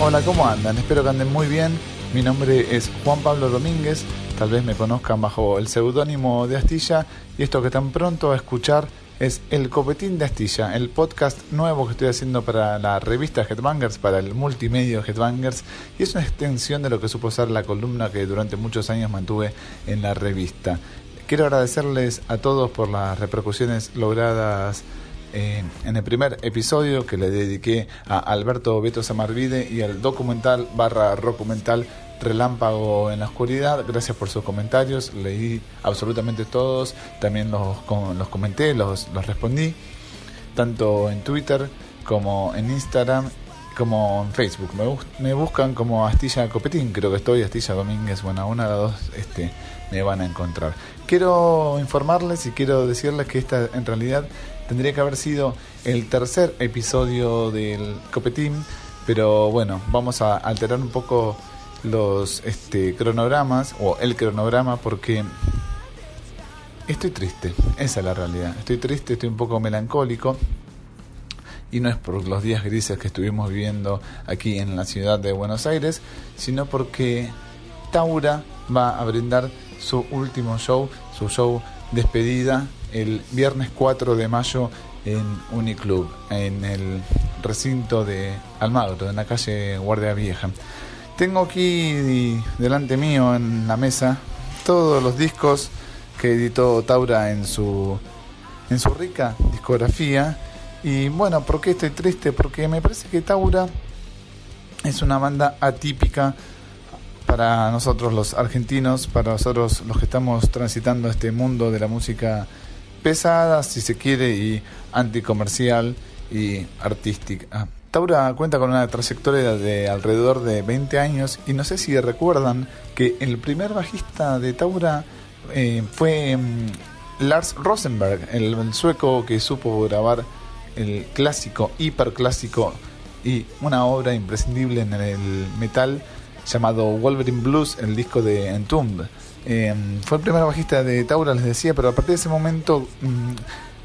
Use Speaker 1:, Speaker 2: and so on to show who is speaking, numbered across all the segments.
Speaker 1: Hola, ¿cómo andan? Espero que anden muy bien. Mi nombre es Juan Pablo Domínguez, tal vez me conozcan bajo el seudónimo de Astilla y esto que tan pronto a escuchar es El Copetín de Astilla, el podcast nuevo que estoy haciendo para la revista Headbangers, para el multimedio Headbangers y es una extensión de lo que supo ser la columna que durante muchos años mantuve en la revista. Quiero agradecerles a todos por las repercusiones logradas en el primer episodio que le dediqué a Alberto Beto Samarvide y al documental barra documental Relámpago en la Oscuridad. Gracias por sus comentarios, leí absolutamente todos, también los, los comenté, los, los respondí, tanto en Twitter como en Instagram como en Facebook. Me, me, buscan como Astilla Copetín, creo que estoy, Astilla Domínguez, bueno, una de dos este, me van a encontrar. Quiero informarles y quiero decirles que esta en realidad tendría que haber sido el tercer episodio del Copetín, pero bueno, vamos a alterar un poco los este, cronogramas o el cronograma porque estoy triste, esa es la realidad. Estoy triste, estoy un poco melancólico y no es por los días grises que estuvimos viviendo aquí en la ciudad de Buenos Aires, sino porque Taura va a brindar su último show, su show despedida el viernes 4 de mayo en Uniclub, en el recinto de Almagro, en la calle Guardia Vieja. Tengo aquí delante mío en la mesa todos los discos que editó Taura en su, en su rica discografía. Y bueno, ¿por qué estoy triste? Porque me parece que Taura es una banda atípica para nosotros los argentinos, para nosotros los que estamos transitando este mundo de la música pesada, si se quiere, y anticomercial y artística. Taura cuenta con una trayectoria de alrededor de 20 años y no sé si recuerdan que el primer bajista de Taura eh, fue mm, Lars Rosenberg, el, sueco que supo grabar el clásico, hiperclásico y una obra imprescindible en el metal llamado Wolverine Blues, el disco de Entombed. Eh, fue el primer bajista de Taura, les decía, pero a partir de ese momento mm,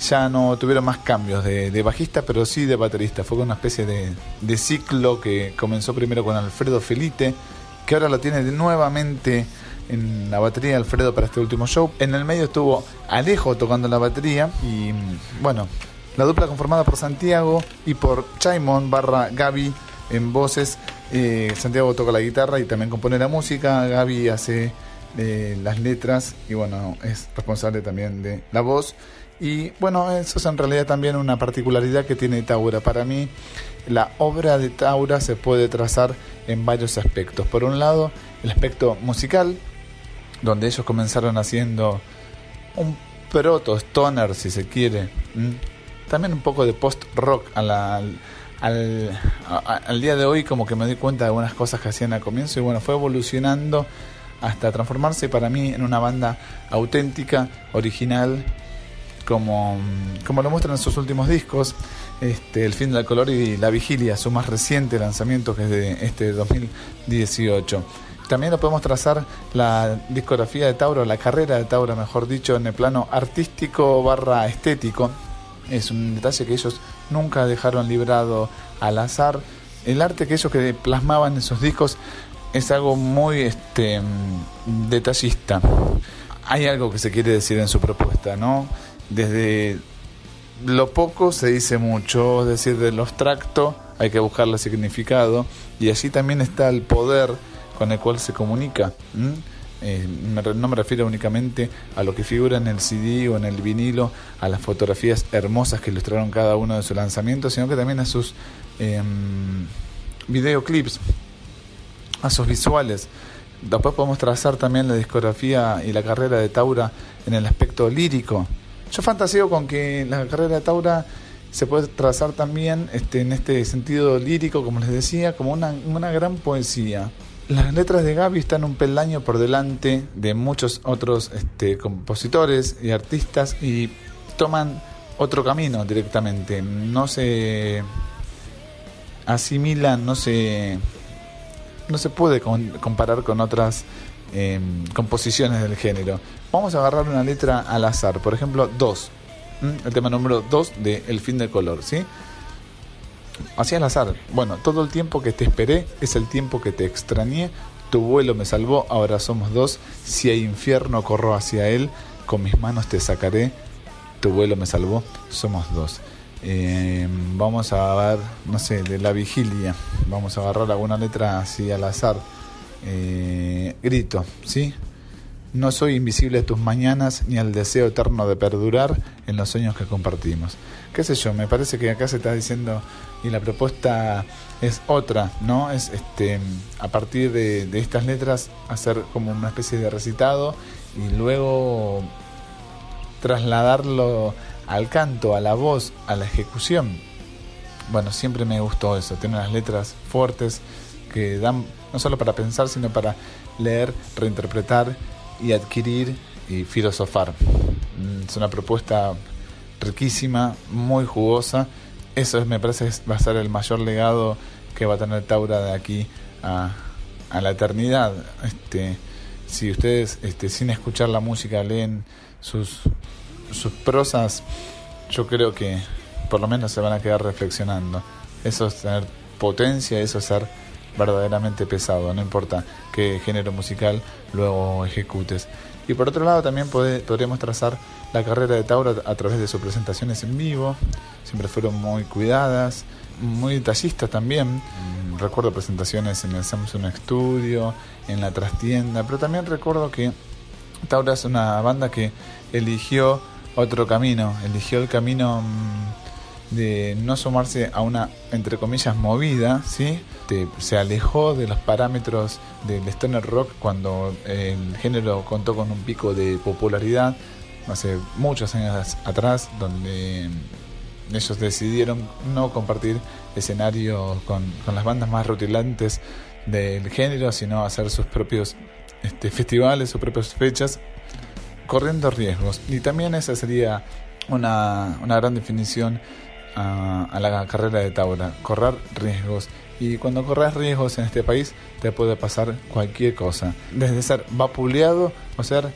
Speaker 1: ya no tuvieron más cambios de, bajista, pero sí de baterista. Fue una especie de, ciclo que comenzó primero con Alfredo Felite, que ahora lo tiene nuevamente en la batería Alfredo para este último show. En el medio estuvo Alejo tocando la batería y mm, bueno, la dupla conformada por Santiago y por Chaimon barra Gaby en voces. Eh, Santiago toca la guitarra y también compone la música. Gaby hace las letras y bueno, es responsable también de la voz. Y bueno, eso es en realidad también una particularidad que tiene Taura. Para mí, la obra de Taura se puede trazar en varios aspectos. Por un lado, el aspecto musical, donde ellos comenzaron haciendo un proto stoner, si se quiere. También un poco de post-rock al, al día de hoy, como que me doy cuenta de algunas cosas que hacían al comienzo. Y bueno, fue evolucionando hasta transformarse para mí en una banda auténtica, original, como, como lo muestran en sus últimos discos, este, El fin del color y La Vigilia, su más reciente lanzamiento que es de este 2018. También lo podemos trazar la discografía de Tauro, la carrera de Tauro, mejor dicho, en el plano artístico barra estético. Es un detalle que ellos nunca dejaron librado al azar. El arte que ellos que plasmaban en sus discos es algo muy este, detallista. Hay algo que se quiere decir en su propuesta, ¿no? Desde lo poco se dice mucho, es decir, de lo abstracto hay que buscarle significado y allí también está el poder con el cual se comunica. Eh, no me refiero únicamente a lo que figura en el CD o en el vinilo, a las fotografías hermosas que ilustraron cada uno de sus lanzamientos, sino que también a sus em, videoclips a sus visuales. Después podemos trazar también la discografía y la carrera de Taura en el aspecto lírico. Yo fantaseo con que la carrera de Taura se puede trazar también este, en este sentido lírico, como les decía, como una gran poesía. Las letras de Gaby están un peldaño por delante de muchos otros este, compositores y artistas y toman otro camino directamente. No se asimilan, no se no se puede comparar con otras em, composiciones del género. Vamos a agarrar una letra al azar, por ejemplo, 2. El tema número 2 de El fin del color, ¿sí? Así al azar. Bueno, todo el tiempo que te esperé es el tiempo que te extrañé. Tu vuelo me salvó, ahora somos dos. Si hay infierno, corro hacia él. Con mis manos te sacaré. Tu vuelo me salvó, somos dos. Eh, vamos a ver, no sé, de la vigilia. Vamos a agarrar alguna letra así al azar. Eh, grito, ¿sí? No soy invisible a tus mañanas ni al deseo eterno de perdurar en los sueños que compartimos. ¿Qué sé yo? Me parece que acá se está diciendo y la propuesta es otra, ¿no? Es este a partir de, de estas letras hacer como una especie de recitado y luego trasladarlo al canto, a la voz, a la ejecución. Bueno, siempre me gustó eso, tiene las letras fuertes que dan no solo para pensar, sino para leer, reinterpretar y adquirir y filosofar. Mm, es una propuesta riquísima, muy jugosa. Eso me parece va a ser el mayor legado que va a tener Taura de aquí a, a la eternidad. Este, si ustedes este, sin escuchar la música leen sus, sus prosas, yo creo que por lo menos se van a quedar reflexionando. Eso es tener potencia, eso es ser verdaderamente pesado, no importa qué género musical luego ejecutes. Y por otro lado también podríamos trazar la carrera de Tauro a través de sus presentaciones en vivo, siempre fueron muy cuidadas, muy detallistas también. Mm, recuerdo presentaciones en el Samsung Studio, en la trastienda, pero también recuerdo que Tauro es una banda que eligió otro camino, eligió el camino mm, de no sumarse a una, entre comillas, movida, ¿sí? se alejó de los parámetros del stoner rock cuando el género contó con un pico de popularidad hace muchos años atrás, donde ellos decidieron no compartir escenario con, las bandas más rutilantes del género, sino hacer sus propios este, festivales, sus propias fechas, corriendo riesgos. Y también esa sería una, una gran definición a, la carrera de Taura, correr riesgos. Y cuando corres riesgos en este país te puede pasar cualquier cosa, desde ser vapuleado o ser,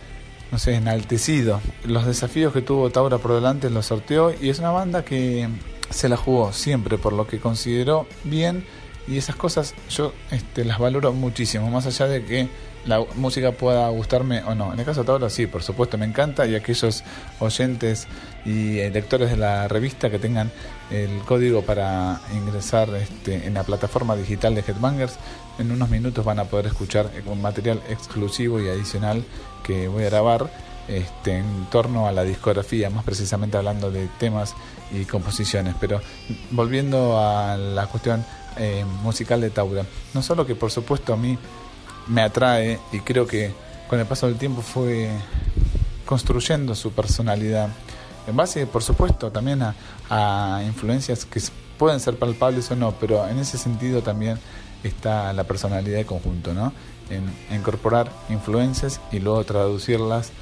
Speaker 1: no sé, enaltecido. Los desafíos que tuvo Taura por delante los sorteó y es una banda que se la jugó siempre por lo que consideró bien y esas cosas yo este, las valoro muchísimo, más allá de que la música pueda gustarme o no. En el caso de Tauro, sí, por supuesto, me encanta y aquellos oyentes y eh, lectores de la revista que tengan el código para ingresar este, en la plataforma digital de Headbangers, en unos minutos van a poder escuchar un material exclusivo y adicional que voy a grabar este, en torno a la discografía, más precisamente hablando de temas y composiciones. Pero volviendo a la cuestión eh, musical de Taura, no solo que por supuesto a mí me atrae y creo que con el paso del tiempo fue construyendo su personalidad en base por supuesto también a, influencias que pueden ser palpables o no pero en ese sentido también está la personalidad de conjunto ¿no? en, incorporar influencias y luego traducirlas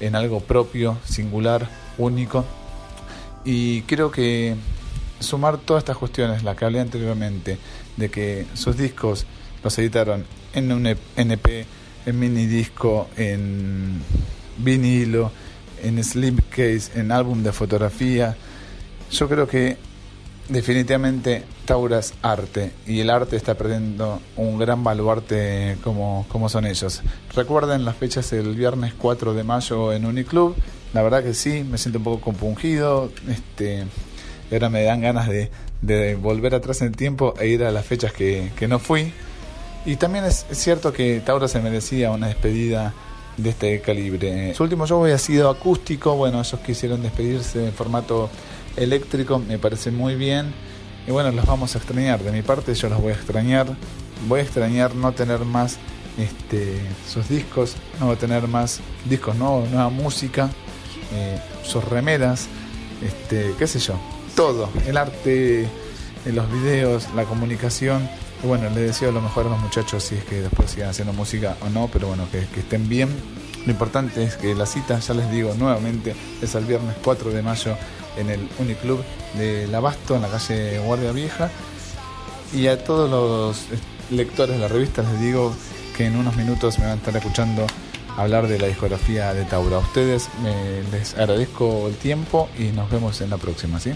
Speaker 1: en algo propio singular único y creo que sumar todas estas cuestiones las que hablé anteriormente de que sus discos los editaron en un NP, en mini disco, en vinilo, en slipcase, en álbum de fotografía. Yo creo que definitivamente Taura es arte y el arte está perdiendo un gran baluarte como, como son ellos. Recuerden las fechas el viernes 4 de mayo en Uniclub. La verdad que sí, me siento un poco compungido. Este, ahora me dan ganas de, volver atrás en el tiempo e ir a las fechas que, que no fui. Y también es, cierto que Tauro se merecía una despedida de este calibre. Su último show había sido acústico, bueno, ellos quisieron despedirse en formato eléctrico, me parece muy bien. Y bueno, los vamos a extrañar. De mi parte, yo los voy a extrañar. Voy a extrañar no tener más este, sus discos, no voy a tener más discos nuevos, nueva música, eh, sus remeras, este, qué sé yo, todo, el arte, los videos, la comunicación bueno, les deseo lo mejor a los muchachos si es que después sigan haciendo música o no, pero bueno, que, estén bien. Lo importante es que la cita, ya les digo nuevamente, es el viernes 4 de mayo en el Uniclub de Abasto, en la calle Guardia Vieja. Y a todos los lectores de la revista les digo que en unos minutos me van a estar escuchando hablar de la discografía de Taura. A ustedes les agradezco el tiempo y nos vemos en la próxima, ¿sí?